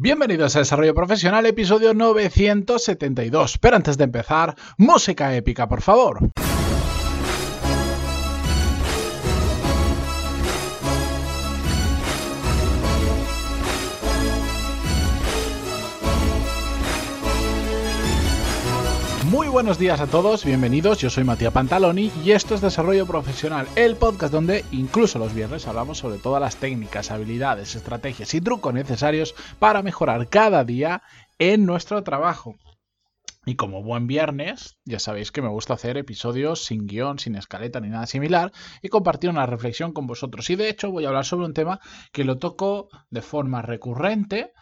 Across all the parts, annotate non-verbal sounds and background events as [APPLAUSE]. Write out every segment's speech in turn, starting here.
Bienvenidos a Desarrollo Profesional, episodio 972. Pero antes de empezar, música épica, por favor. Buenos días a todos, bienvenidos, yo soy Matías Pantaloni y esto es Desarrollo Profesional, el podcast donde incluso los viernes hablamos sobre todas las técnicas, habilidades, estrategias y trucos necesarios para mejorar cada día en nuestro trabajo. Y como buen viernes, ya sabéis que me gusta hacer episodios sin guion, sin escaleta ni nada similar y compartir una reflexión con vosotros. Y de hecho voy a hablar sobre un tema que lo toco de forma recurrente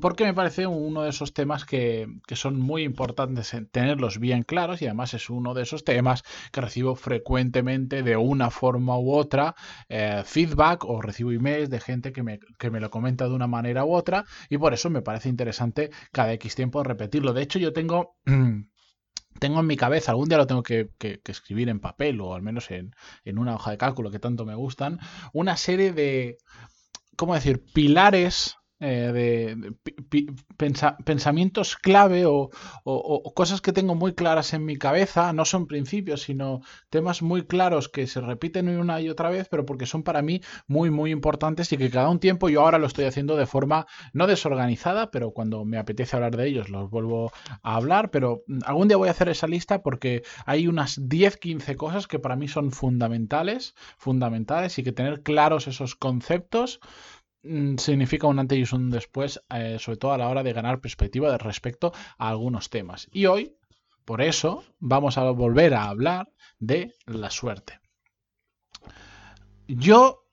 porque me parece uno de esos temas que, son muy importantes en tenerlos bien claros y además es uno de esos temas que recibo frecuentemente de una forma u otra eh, feedback o recibo emails de gente que me, que me lo comenta de una manera u otra y por eso me parece interesante cada X tiempo repetirlo. De hecho yo tengo... [CLEARS THROAT] tengo en mi cabeza, algún día lo tengo que, que, escribir en papel o al menos en, en, una hoja de cálculo que tanto me gustan, una serie de, ¿cómo decir?, pilares eh, de, pensamientos clave o, cosas que tengo muy claras en mi cabeza, no son principios, sino temas muy claros que se repiten una y otra vez, pero porque son para mí muy, muy importantes y que cada un tiempo yo ahora lo estoy haciendo de forma no desorganizada, pero cuando me apetece hablar de ellos los vuelvo a hablar, pero algún día voy a hacer esa lista porque hay unas 10, 15 cosas que para mí son fundamentales, fundamentales y que tener claros esos conceptos significa un antes y un después, eh, sobre todo a la hora de ganar perspectiva de respecto a algunos temas. Y hoy, por eso, vamos a volver a hablar de la suerte. Yo,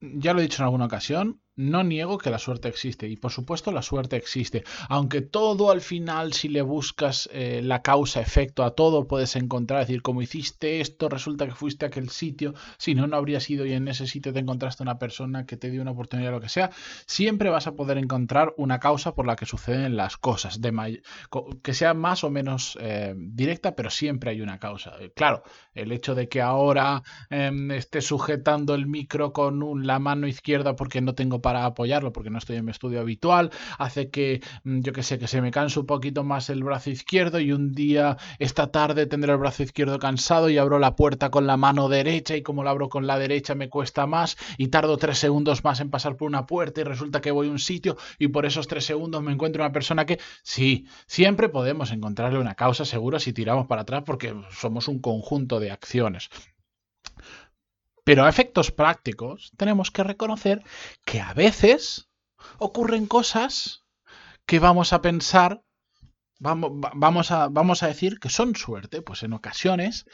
ya lo he dicho en alguna ocasión, no niego que la suerte existe y por supuesto la suerte existe, aunque todo al final si le buscas eh, la causa-efecto a todo puedes encontrar, decir, como hiciste esto, resulta que fuiste a aquel sitio, si no, no habrías ido y en ese sitio te encontraste una persona que te dio una oportunidad, lo que sea, siempre vas a poder encontrar una causa por la que suceden las cosas, de que sea más o menos eh, directa, pero siempre hay una causa. Eh, claro, el hecho de que ahora em, esté sujetando el micro con la mano izquierda porque no tengo para para apoyarlo porque no estoy en mi estudio habitual, hace que, mm, yo que sé, que se me canse un poquito más el brazo izquierdo y un día, esta tarde, tendré el brazo izquierdo cansado y abro la puerta con la mano derecha y como la abro con la derecha me cuesta más y tardo tres segundos más en pasar por una puerta y resulta que voy a un sitio y por esos tres segundos me encuentro una persona que, sí, siempre podemos encontrarle una causa seguro si tiramos para atrás porque somos un conjunto de acciones. Pero a efectos prácticos tenemos que reconocer que a veces ocurren cosas que vamos a pensar, vamos, a, vamos a decir que son suerte. Pues en ocasiones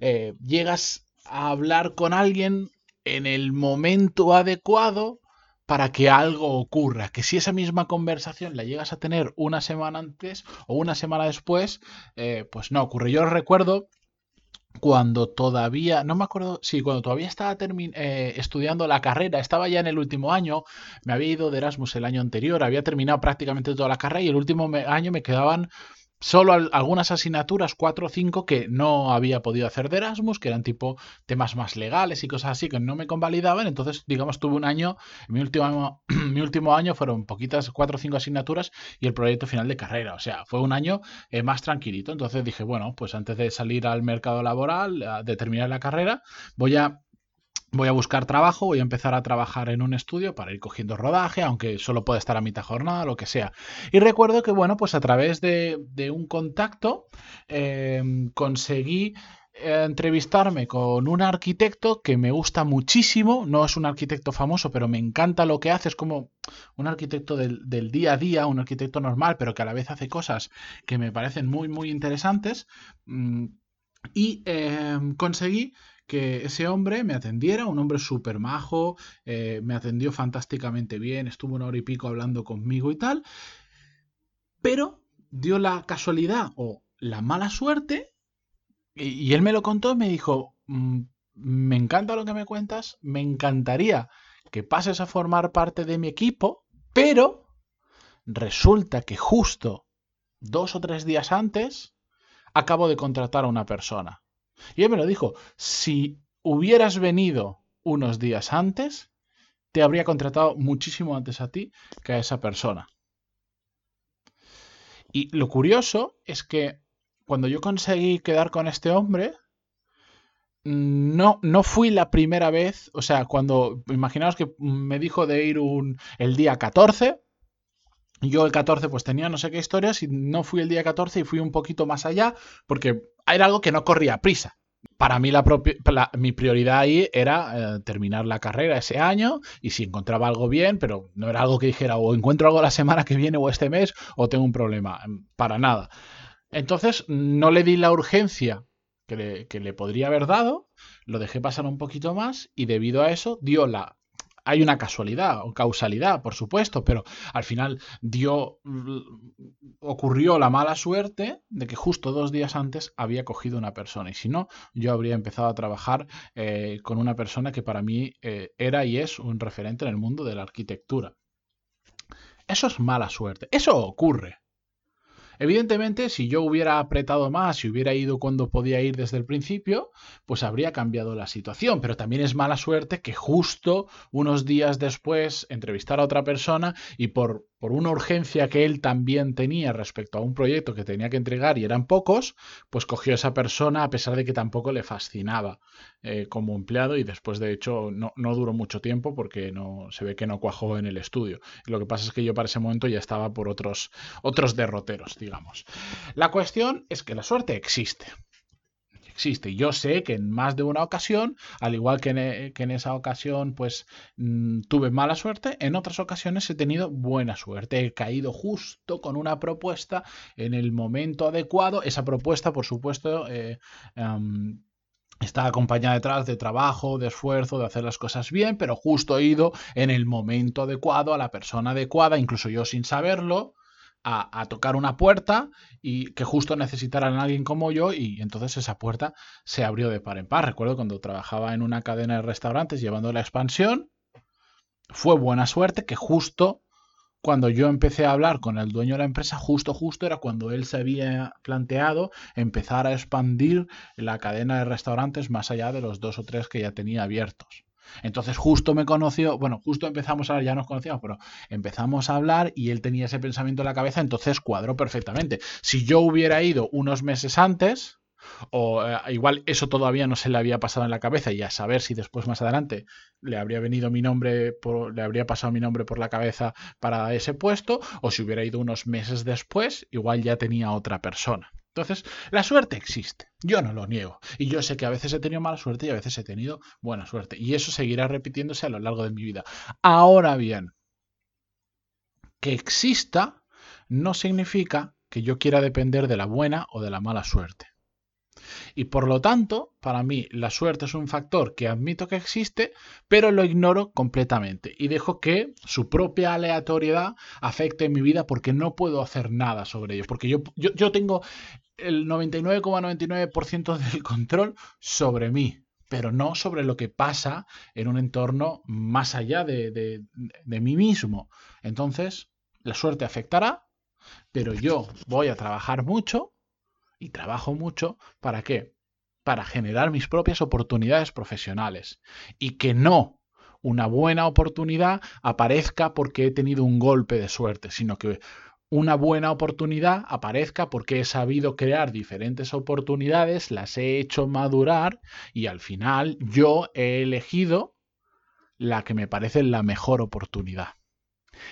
eh, llegas a hablar con alguien en el momento adecuado para que algo ocurra, que si esa misma conversación la llegas a tener una semana antes o una semana después, eh, pues no ocurre. Yo recuerdo cuando todavía, no me acuerdo, sí, cuando todavía estaba eh, estudiando la carrera, estaba ya en el último año, me había ido de Erasmus el año anterior, había terminado prácticamente toda la carrera y el último año me quedaban solo algunas asignaturas, cuatro o cinco, que no había podido hacer de Erasmus, que eran tipo temas más legales y cosas así que no me convalidaban. Entonces, digamos, tuve un año, mi último [CLEARS THROAT] mi último año fueron poquitas, cuatro o cinco asignaturas y el proyecto final de carrera. O sea, fue un año eh, más tranquilito. Entonces dije, bueno, pues antes de salir al mercado laboral, de terminar la carrera, voy a voy a buscar trabajo, voy a empezar a trabajar en un estudio para ir cogiendo rodaje, aunque solo pueda estar a mitad jornada, lo que sea. Y recuerdo que, bueno, pues a través de, un contacto em, conseguí eh, entrevistarme con un arquitecto que me gusta muchísimo, no es un arquitecto famoso, pero me encanta lo que hace, es como un arquitecto del, día a día, un arquitecto normal, pero que a la vez hace cosas que me parecen muy, muy interesantes. Mm, y em, conseguí que ese hombre me atendiera, un hombre súper majo, eh, me atendió fantásticamente bien, estuvo una hora y pico hablando conmigo y tal, pero dio la casualidad o la mala suerte, y, él me lo contó y me dijo, mm, me encanta lo que me cuentas, me encantaría que pases a formar parte de mi equipo, pero resulta que justo dos o tres días antes acabo de contratar a una persona. Y él me lo dijo, si hubieras venido unos días antes, te habría contratado muchísimo antes a ti que a esa persona. Y lo curioso es que cuando yo conseguí quedar con este hombre, no, no fui la primera vez, o sea, cuando, imaginaos que me dijo de ir un, el día 14, yo el 14 pues tenía no sé qué historias y no fui el día 14 y fui un poquito más allá porque era algo que no corría prisa. Para mí la, mi prioridad ahí era eh, terminar la carrera ese año y si encontraba algo bien, pero no era algo que dijera o encuentro algo la semana que viene o este mes o tengo un problema, para nada. Entonces no le di la urgencia que le, que le podría haber dado, lo dejé pasar un poquito más y debido a eso dio la hay una casualidad o causalidad, por supuesto, pero al final dio, mm, ocurrió la mala suerte de que justo dos días antes había cogido una persona y si no, yo habría empezado a trabajar eh, con una persona que para mí eh, era y es un referente en el mundo de la arquitectura. Eso es mala suerte, eso ocurre. Evidentemente, si yo hubiera apretado más y hubiera ido cuando podía ir desde el principio, pues habría cambiado la situación. Pero también es mala suerte que justo unos días después entrevistar a otra persona y por por una urgencia que él también tenía respecto a un proyecto que tenía que entregar y eran pocos, pues cogió a esa persona a pesar de que tampoco le fascinaba eh, como empleado y después de hecho no, no, duró mucho tiempo porque no se ve que no cuajó en el estudio. Lo que pasa es que yo para ese momento ya estaba por otros, otros derroteros, digamos. La cuestión es que la suerte existe existe. Yo sé que en más de una ocasión, al igual que en, e, que en esa ocasión, pues mm, tuve mala suerte, en otras ocasiones he tenido buena suerte. He caído justo con una propuesta en el momento adecuado. Esa propuesta, por supuesto, eh, está acompañada detrás de trabajo, de esfuerzo, de hacer las cosas bien, pero justo he ido en el momento adecuado, a la persona adecuada, incluso yo sin saberlo, a, tocar una puerta y que justo necesitaran a alguien como yo y entonces esa puerta se abrió de par en par. Recuerdo cuando trabajaba en una cadena de restaurantes llevando la expansión, fue buena suerte que justo cuando yo empecé a hablar con el dueño de la empresa, justo, justo era cuando él se había planteado empezar a expandir la cadena de restaurantes más allá de los dos o tres que ya tenía abiertos. Entonces justo me conoció, bueno, justo empezamos a hablar, ya nos conocíamos, pero empezamos a hablar y él tenía ese pensamiento en la cabeza, entonces cuadró perfectamente. Si yo hubiera ido unos meses antes, o eh, igual eso todavía no se le había pasado en la cabeza y a saber si después más adelante le habría venido mi nombre, le habría pasado mi nombre por la cabeza para ese puesto, o si hubiera ido unos meses después, igual ya tenía otra persona. Entonces, la suerte existe, yo no lo niego. Y yo sé que a veces he tenido mala suerte y a veces he tenido buena suerte. Y eso seguirá repitiéndose a lo largo de mi vida. Ahora bien, que exista no significa que yo quiera depender de la buena o de la mala suerte. Y por lo tanto, para mí, la suerte es un factor que admito que existe, pero lo ignoro completamente y dejo que su propia aleatoriedad afecte mi vida porque no puedo hacer nada sobre ello. Porque yo, yo, tengo el 99,99% [LAUGHS] del control sobre mí, pero no sobre lo que pasa en un entorno más allá de, de, mí mismo. Entonces, la suerte afectará, pero yo voy a trabajar mucho y trabajo mucho, ¿para qué? Para generar mis propias oportunidades profesionales y que no una buena oportunidad aparezca porque he tenido un golpe de suerte, sino que una buena oportunidad aparezca porque he sabido crear diferentes oportunidades, las he hecho madurar y al final yo he elegido la que me parece la mejor oportunidad.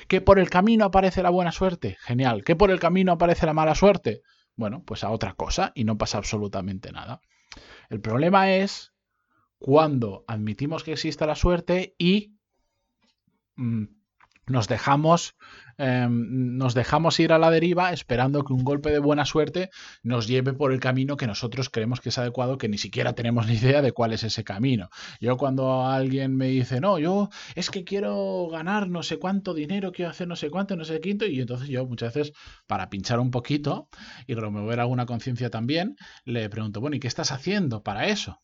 ¿Que por el camino aparece la buena suerte? Genial. ¿Que por el camino aparece la mala suerte? Bueno, pues a otra cosa y no pasa absolutamente nada. El problema es cuando admitimos que existe la suerte y mm, nos dejamos, em, nos dejamos ir a la deriva esperando que un golpe de buena suerte nos lleve por el camino que nosotros creemos que es adecuado, que ni siquiera tenemos ni idea de cuál es ese camino. Yo cuando alguien me dice, no, yo es que quiero ganar no sé cuánto dinero, quiero hacer no sé cuánto, no sé quinto, y entonces yo muchas veces, para pinchar un poquito y remover alguna conciencia también, le pregunto, bueno, ¿y qué estás haciendo para eso?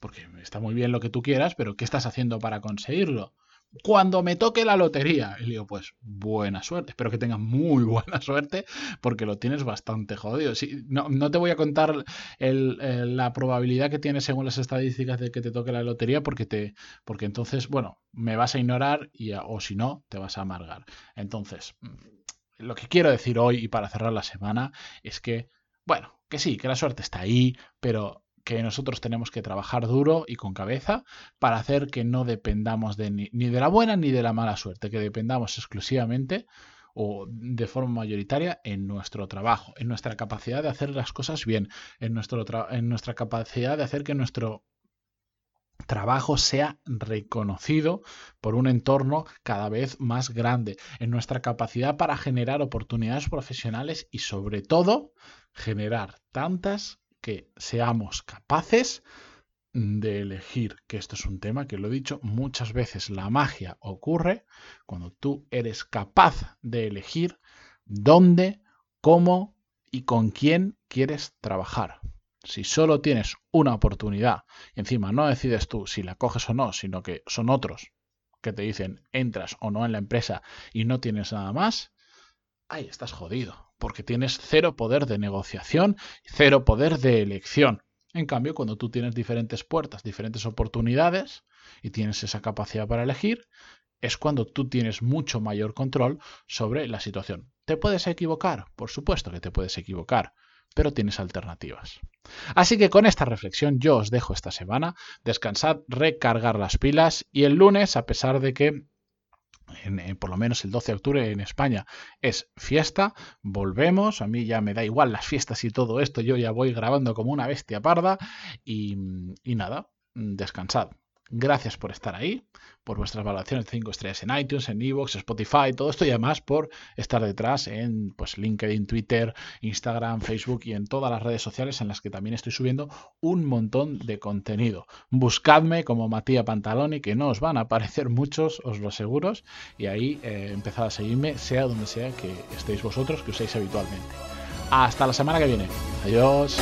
Porque está muy bien lo que tú quieras, pero ¿qué estás haciendo para conseguirlo? Cuando me toque la lotería. Y le digo, pues buena suerte, espero que tengas muy [LAUGHS] buena suerte porque lo tienes bastante jodido. no, te voy a contar la probabilidad que tienes según las estadísticas de que te toque la lotería porque, te, porque entonces, bueno, me vas a ignorar y, o si no, te vas a amargar. Entonces, lo que quiero decir hoy y para cerrar la semana es que, bueno, que sí, que la suerte está ahí, pero que nosotros tenemos que trabajar duro y con cabeza para hacer que no dependamos de ni, de la buena ni de la mala suerte, que dependamos exclusivamente o de forma mayoritaria en nuestro trabajo, en nuestra capacidad de hacer las cosas bien, en, nuestro en nuestra capacidad de hacer que nuestro trabajo sea reconocido por un entorno cada vez más grande, en nuestra capacidad para generar oportunidades profesionales y sobre todo generar tantas que seamos capaces de elegir, que esto es un tema que lo he dicho muchas veces, la magia ocurre cuando tú eres capaz de elegir dónde, cómo y con quién quieres trabajar. Si solo tienes una oportunidad, y encima no decides tú si la coges o no, sino que son otros que te dicen entras o no en la empresa y no tienes nada más, ahí estás jodido porque tienes cero poder de negociación, cero poder de elección. En cambio, cuando tú tienes diferentes puertas, diferentes oportunidades y tienes esa capacidad para elegir, es cuando tú tienes mucho mayor control sobre la situación. ¿Te puedes equivocar? Por supuesto que te puedes equivocar, pero tienes alternativas. Así que con esta reflexión yo os dejo esta semana, descansad, recargar las pilas y el lunes, a pesar de que por lo menos el 12 de octubre en España es fiesta, volvemos, a mí ya me da igual las fiestas y todo esto, yo ya voy grabando como una bestia parda y, y nada, descansad. Gracias por estar ahí, por vuestras valoraciones de 5 estrellas en iTunes, en Evox, Spotify, todo esto y además por estar detrás en pues, LinkedIn, Twitter, Instagram, Facebook y en todas las redes sociales en las que también estoy subiendo un montón de contenido. Buscadme como Matías Pantaloni, que no os van a aparecer muchos, os lo aseguro, y ahí eh, empezad a seguirme, sea donde sea que estéis vosotros, que uséis habitualmente. Hasta la semana que viene. Adiós.